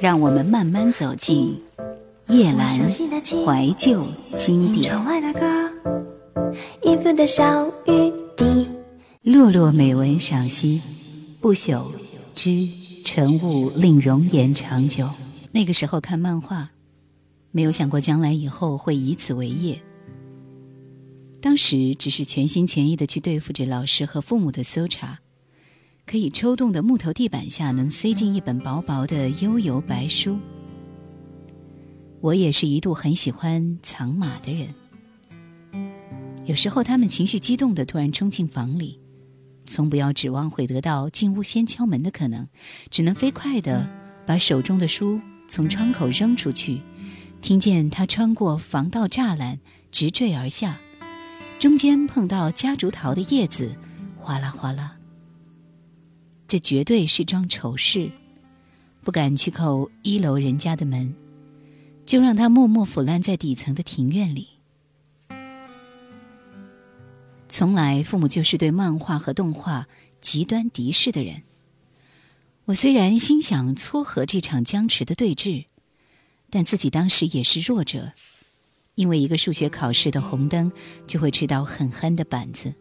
让我们慢慢走进夜阑怀旧经典。落落美文赏析，不朽之晨雾令容颜长久。那个时候看漫画，没有想过将来以后会以此为业。当时只是全心全意的去对付着老师和父母的搜查。可以抽动的木头地板下，能塞进一本薄薄的悠游白书。我也是一度很喜欢藏马的人。有时候他们情绪激动的突然冲进房里，从不要指望会得到进屋先敲门的可能，只能飞快的把手中的书从窗口扔出去，听见他穿过防盗栅栏直坠而下，中间碰到夹竹桃的叶子，哗啦哗啦。这绝对是桩丑事，不敢去叩一楼人家的门，就让他默默腐烂在底层的庭院里。从来父母就是对漫画和动画极端敌视的人。我虽然心想撮合这场僵持的对峙，但自己当时也是弱者，因为一个数学考试的红灯就会吃到狠狠的板子，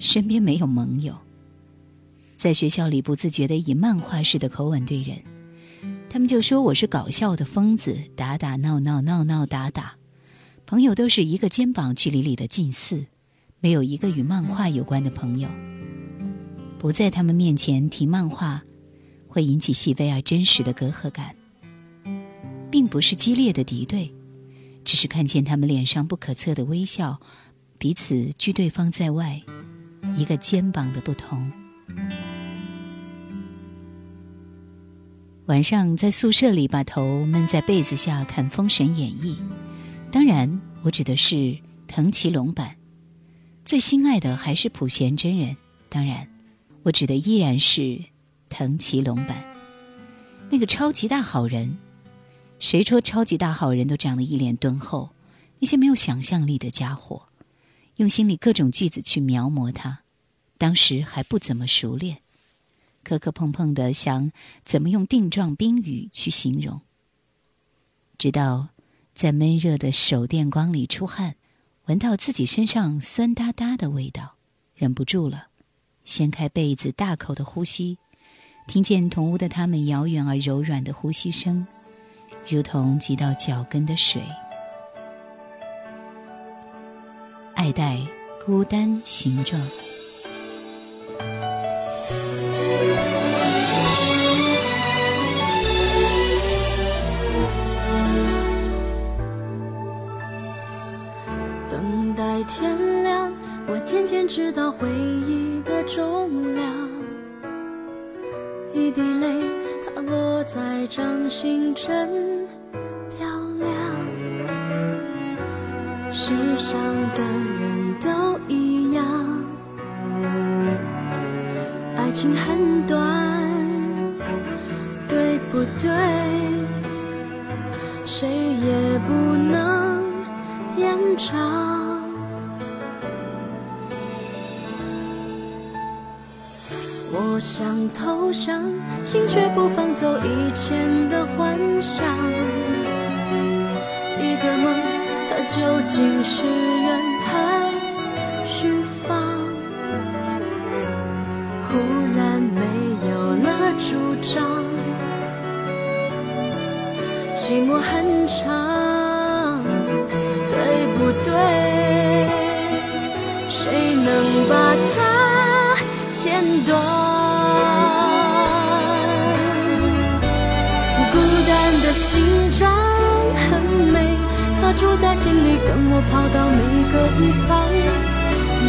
身边没有盟友。在学校里不自觉地以漫画式的口吻对人，他们就说我是搞笑的疯子，打打闹闹闹闹打打。朋友都是一个肩膀距离里的近似，没有一个与漫画有关的朋友。不在他们面前提漫画，会引起细微而真实的隔阂感，并不是激烈的敌对，只是看见他们脸上不可测的微笑，彼此拒对方在外，一个肩膀的不同。晚上在宿舍里把头闷在被子下看《封神演义》，当然我指的是藤崎龙版。最心爱的还是普贤真人，当然我指的依然是藤崎龙版。那个超级大好人，谁说超级大好人都长得一脸敦厚？那些没有想象力的家伙，用心里各种句子去描摹他，当时还不怎么熟练。磕磕碰碰的想怎么用定状宾语去形容，直到在闷热的手电光里出汗，闻到自己身上酸哒哒的味道，忍不住了，掀开被子，大口的呼吸，听见同屋的他们遥远而柔软的呼吸声，如同挤到脚跟的水。爱戴孤单形状。渐渐知道回忆的重量，一滴泪，它落在掌心，真漂亮。世上的人都一样，爱情很短，对不对？谁也不能延长。我想投降，心却不放走以前的幻想。一个梦，它究竟是圆还是方？忽然没有了主张，寂寞很长，对不对？谁能把它剪断？住在心里，跟我跑到每个地方。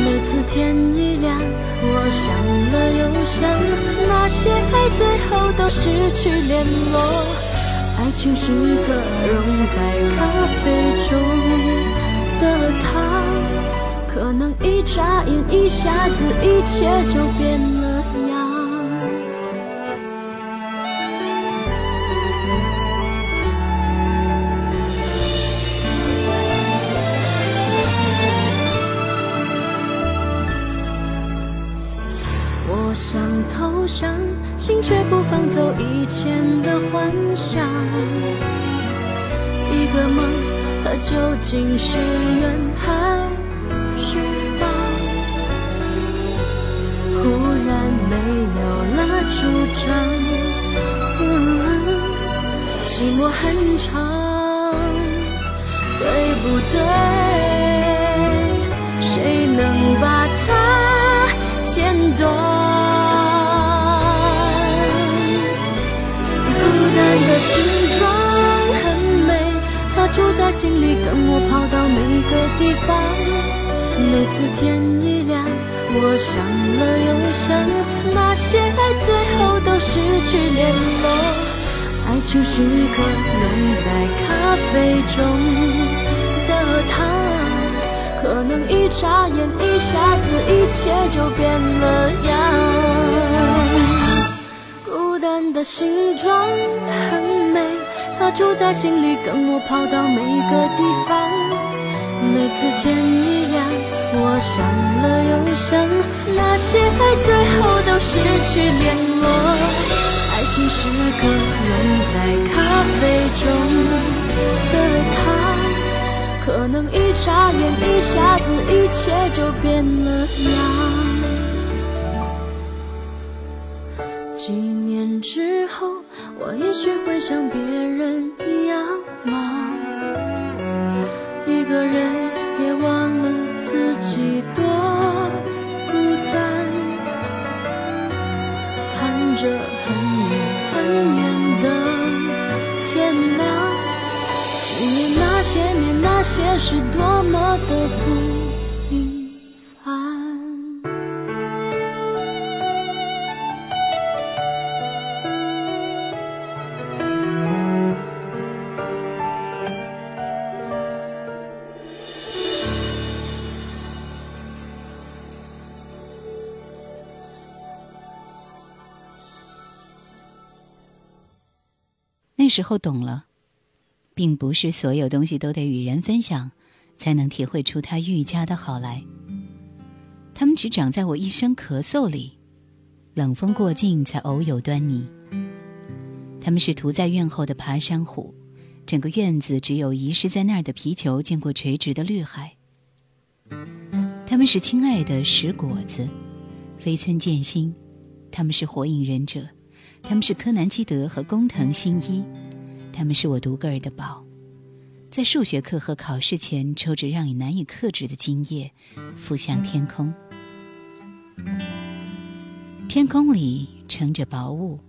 每次天一亮，我想了又想，那些爱最后都失去联络。爱情是个溶在咖啡中的糖，可能一眨眼，一下子，一切就变了。究竟是人还是放？忽然没有了主张，寂寞很长，心里，跟我跑到每个地方。每次天一亮，我想了又想，那些爱最后都失去联络。爱情时刻融在咖啡中的他。可能一眨眼，一下子，一切就变了样。孤单的形状很，它住在心里，跟我跑到每个地方。每次天一亮，我想了又想，那些爱最后都失去联络。爱情是个融在咖啡中的糖。可能一眨眼，一下子，一切就变了样。几年之后，我也许会像别人一样忙？一个人也忘了自己多孤单，看着很远很远的天亮。纪念那些年，那些事，多么的不时候懂了。并不是所有东西都得与人分享，才能体会出它愈加的好来。它们只长在我一声咳嗽里，冷风过境才偶有端倪。它们是涂在院后的爬山虎，整个院子只有遗失在那儿的皮球见过垂直的绿海。他们是亲爱的石果子，飞村剑心，他们是火影忍者，他们是柯南基德和工藤新一。他们是我独个儿的宝，在数学课和考试前抽着让你难以克制的精液，浮向天空。天空里乘着薄雾，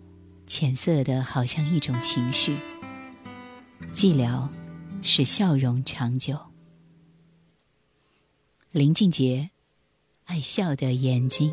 浅色的，好像一种情绪。寂寥，使笑容长久。林俊杰，爱笑的眼睛。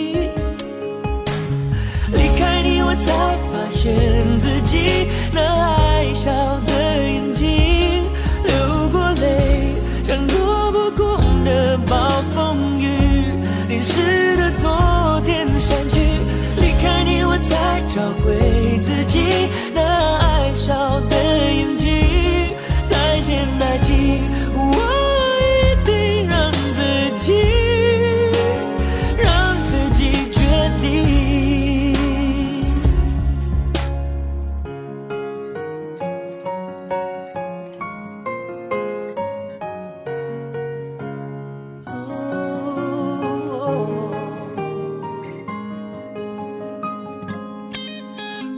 才发现自己那爱笑的眼睛流过泪，像躲不过的暴风雨，淋湿的昨天散去。离开你，我才找回自己那爱笑的眼睛，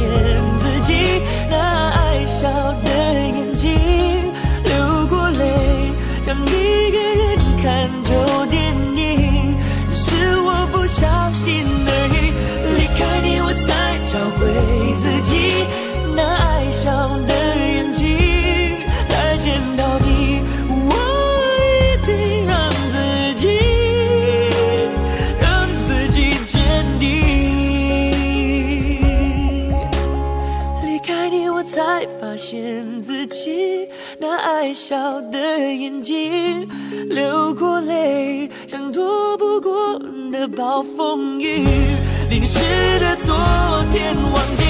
现自己那爱笑的眼睛流过泪，像一个人看旧爱笑的眼睛流过泪，像躲不过的暴风雨。淋湿的昨天，忘记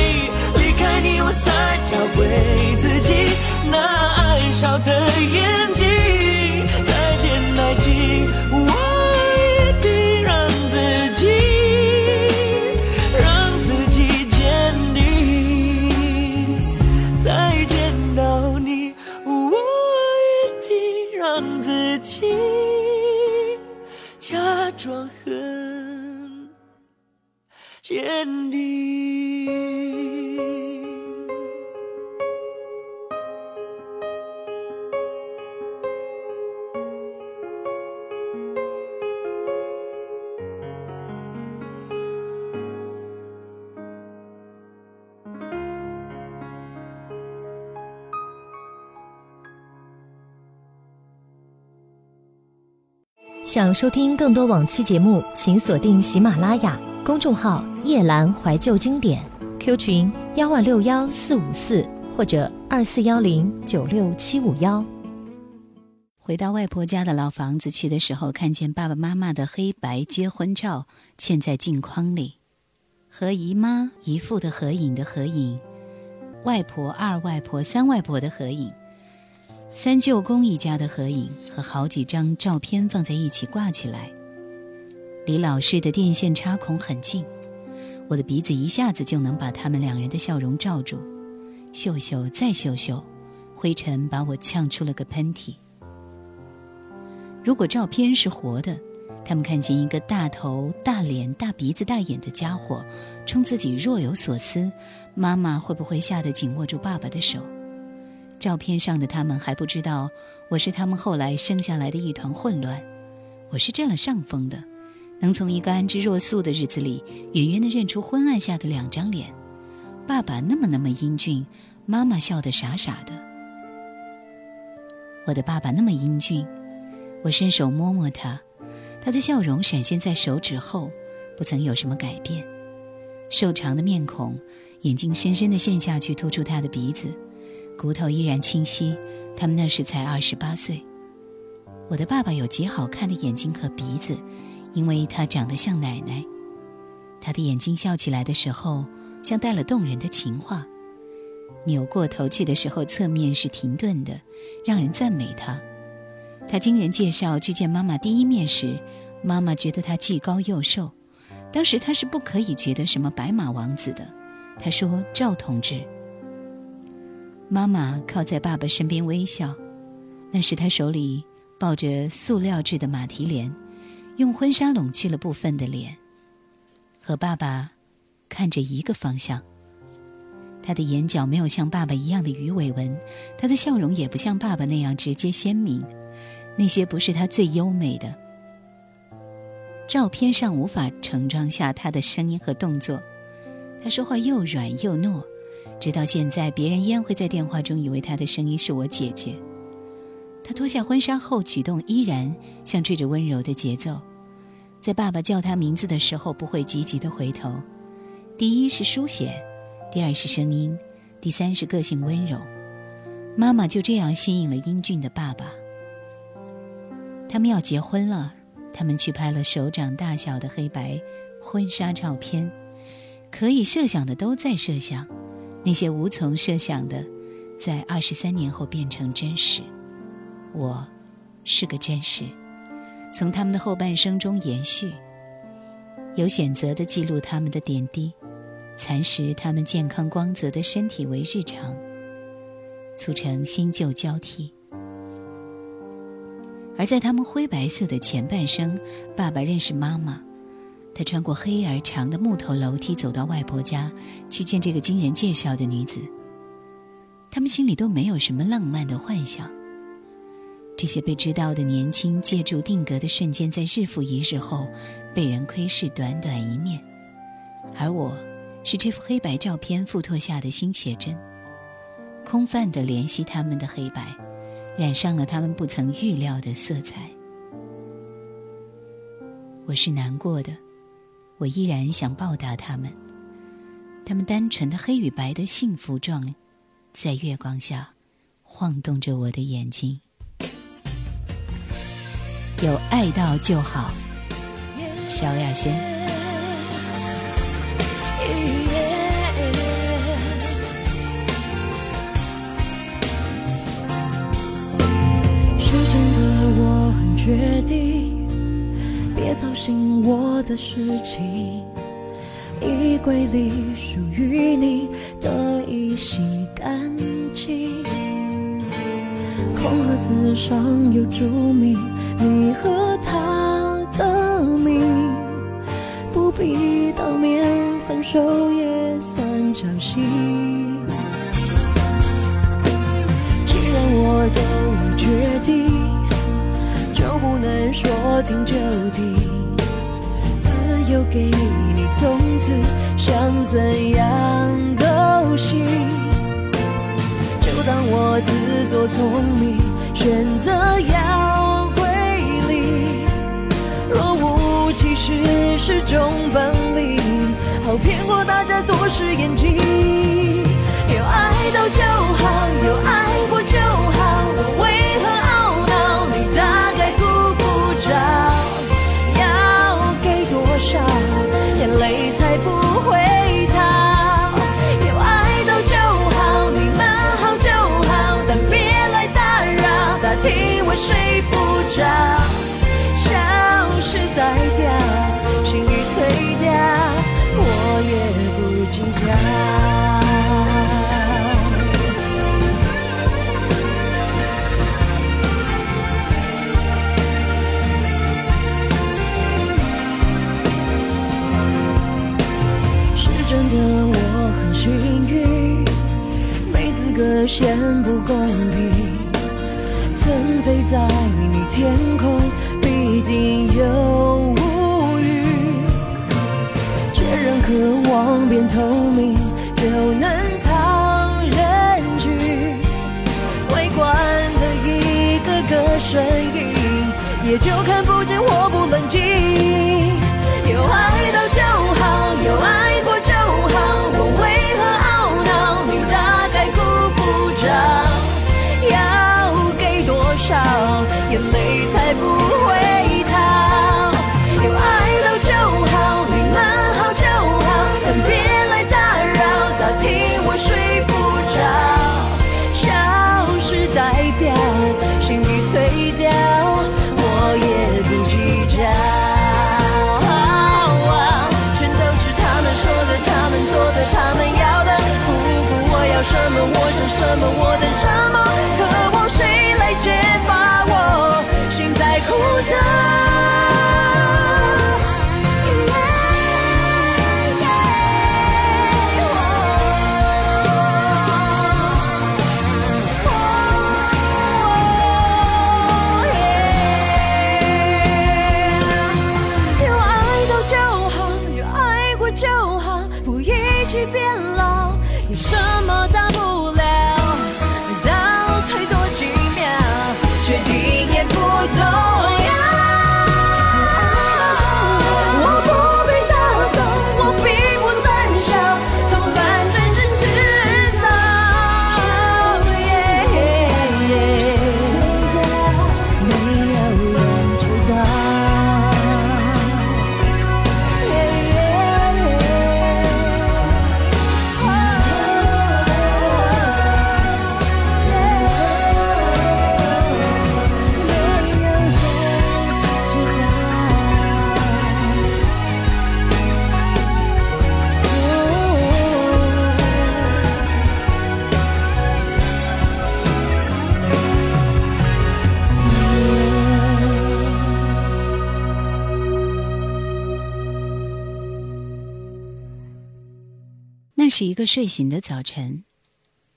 离开你，我才找回自己那爱笑的眼睛。再见，爱情，坚定。想收听更多往期节目，请锁定喜马拉雅公众号“夜兰怀旧经典 ”，Q 群幺二六幺四五四或者二四幺零九六七五幺。回到外婆家的老房子去的时候，看见爸爸妈妈的黑白结婚照嵌在镜框里，和姨妈、姨父的合影的合影，外婆、二外婆、三外婆的合影，三舅公一家的合影和好几张照片放在一起挂起来。离老式的电线插孔很近，我的鼻子一下子就能把他们两人的笑容罩住。嗅嗅再嗅嗅，灰尘把我呛出了个喷嚏。如果照片是活的，他们看见一个大头、大脸、大鼻子、大眼的家伙冲自己若有所思，妈妈会不会吓得紧握住爸爸的手？照片上的他们还不知道，我是他们后来生下来的一团混乱。我是占了上风的，能从一个安之若素的日子里，远远地认出昏暗下的两张脸。爸爸那么那么英俊，妈妈笑得傻傻的。我的爸爸那么英俊。我伸手摸摸他，他的笑容闪现在手指后，不曾有什么改变。瘦长的面孔，眼睛深深地陷下去，突出他的鼻子，骨头依然清晰。他们那时才二十八岁。我的爸爸有极好看的眼睛和鼻子，因为他长得像奶奶。他的眼睛笑起来的时候，像带了动人的情话；扭过头去的时候，侧面是停顿的，让人赞美他。他经人介绍去见妈妈第一面时，妈妈觉得他既高又瘦。当时他是不可以觉得什么白马王子的。他说：“赵同志。”妈妈靠在爸爸身边微笑，那时他手里抱着塑料制的马蹄莲，用婚纱拢去了部分的脸，和爸爸看着一个方向。他的眼角没有像爸爸一样的鱼尾纹，他的笑容也不像爸爸那样直接鲜明。那些不是他最优美的照片上无法盛装下他的声音和动作。他说话又软又糯，直到现在，别人依然会在电话中以为他的声音是我姐姐。他脱下婚纱后，举动依然像吹着温柔的节奏，在爸爸叫他名字的时候，不会急急的回头。第一是书写，第二是声音，第三是个性温柔。妈妈就这样吸引了英俊的爸爸。他们要结婚了，他们去拍了手掌大小的黑白婚纱照片，可以设想的都在设想，那些无从设想的，在二十三年后变成真实。我，是个真实，从他们的后半生中延续。有选择的记录他们的点滴，蚕食他们健康光泽的身体为日常，促成新旧交替。而在他们灰白色的前半生，爸爸认识妈妈，他穿过黑而长的木头楼梯走到外婆家，去见这个经人介绍的女子。他们心里都没有什么浪漫的幻想。这些被知道的年轻借助定格的瞬间，在日复一日后。被人窥视短短一面，而我，是这幅黑白照片附托下的新写真，空泛的怜惜他们的黑白，染上了他们不曾预料的色彩。我是难过的，我依然想报答他们，他们单纯的黑与白的幸福状，在月光下，晃动着我的眼睛。有爱到就好。萧亚轩。是真的，我很决定，别操心我的事情。衣柜里属于你的一洗干净，空盒子上有注明你和他的名。必当面分手也算交心。既然我都已决定，就不能说停就停。自由给你，从此想怎样都行。就当我自作聪明，选择要只。是种本领，好骗过大家多是眼睛。有爱到就好，有爱过就好。我为何懊恼？你大概顾不着。要给多少，眼泪才不会逃？有爱到就好，你们好就好，但别来打扰。大厅我睡不着，嫌不公平。曾飞在你天空，必定有乌云。确认。渴望变透明，就能藏人群。围观的一个个身影，也就看不见我不冷静。是一个睡醒的早晨，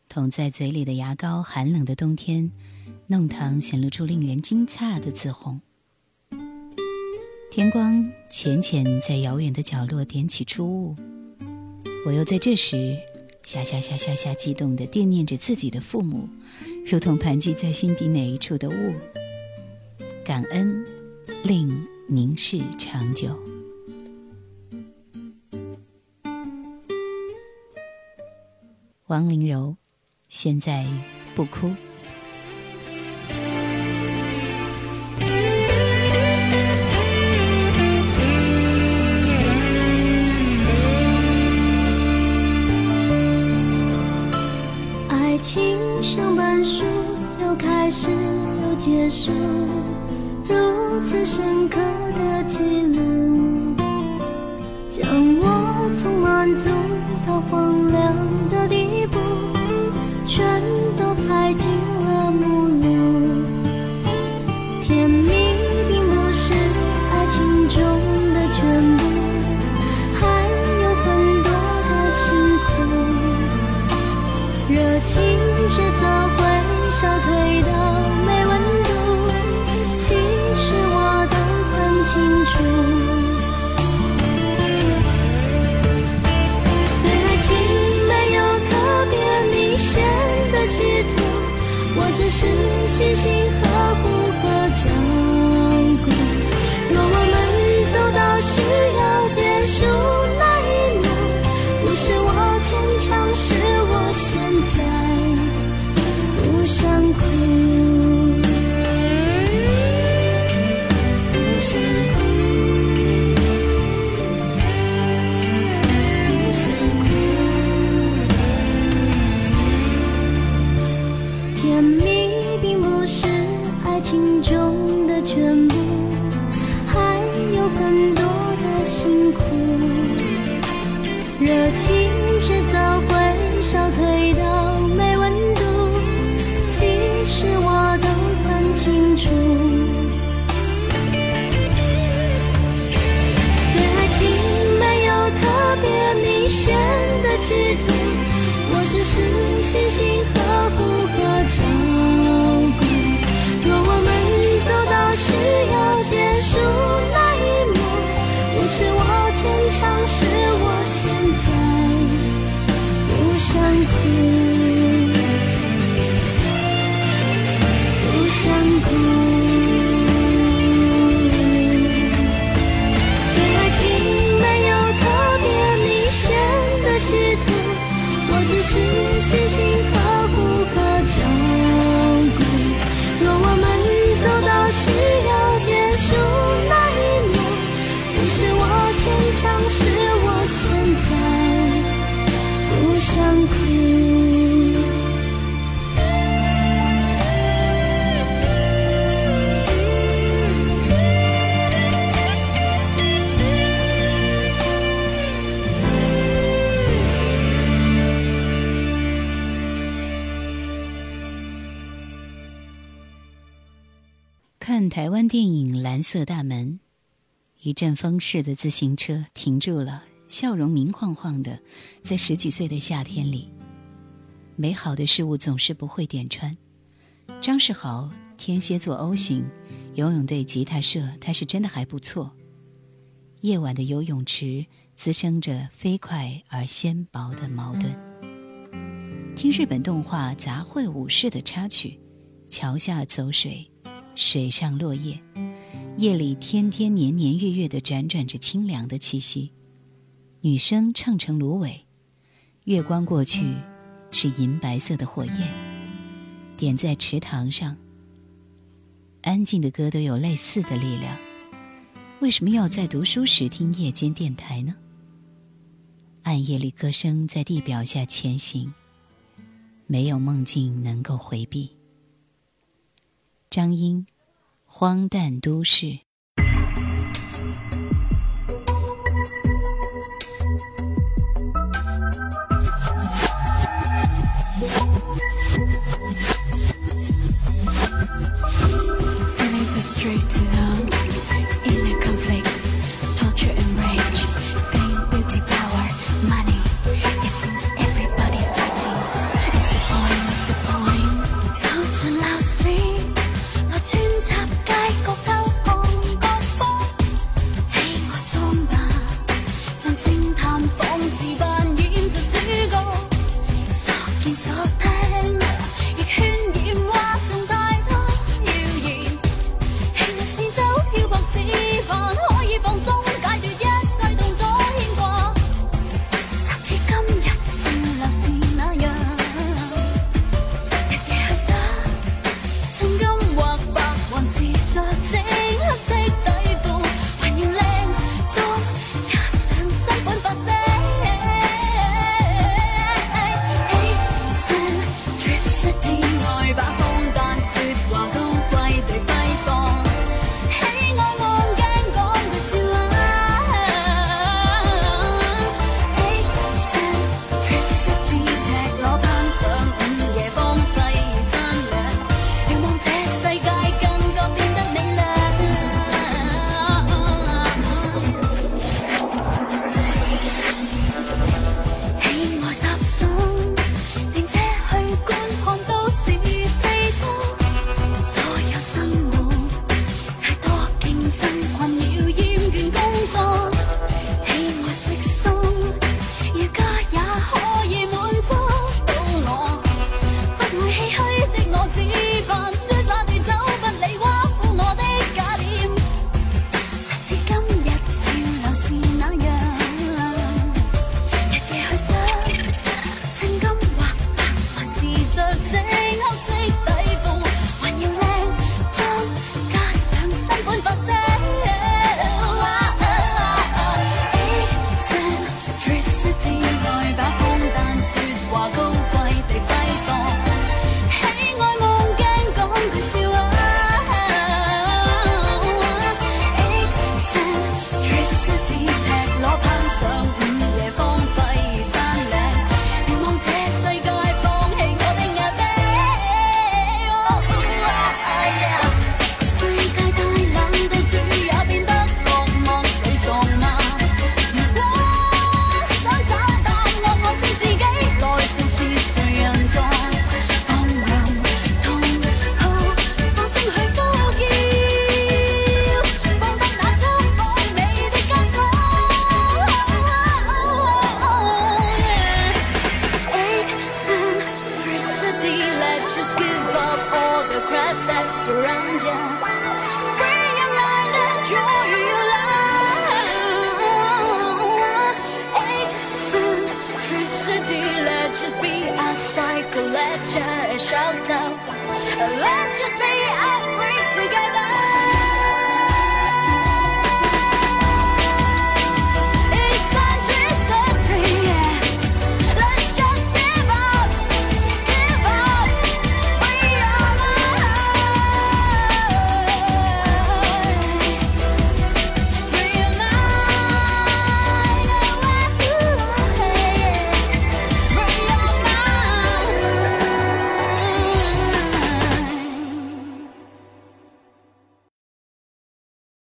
捅在嘴里的牙膏，寒冷的冬天，弄堂显露出令人惊诧的紫红。天光浅浅在遥远的角落点起初雾，我又在这时，下下下下下激动地惦念着自己的父母，如同盘踞在心底哪一处的雾。感恩，令凝视长久。王玲柔，现在不哭。爱情像本书，有开始，有结束，如此深刻的记录，将我从满足到谢谢是我现在不想哭。看台湾电影《蓝色大门》，一阵风似的自行车停住了，笑容明晃晃的，在十几岁的夏天里，美好的事物总是不会点穿。张世豪，天蝎座 O 型，游泳队吉他社，他是真的还不错。夜晚的游泳池滋生着飞快而纤薄的矛盾。听日本动画杂烩武士的插曲，桥下走水。水上落叶，夜里天天年年月月的辗转着清凉的气息。女声唱成芦苇，月光过去，是银白色的火焰，点在池塘上。安静的歌都有类似的力量，为什么要在读书时听夜间电台呢？暗夜里歌声在地表下前行，没有梦境能够回避。张英，荒诞都市。that surround you. Your mind let's just be a psycho, let's just shout out.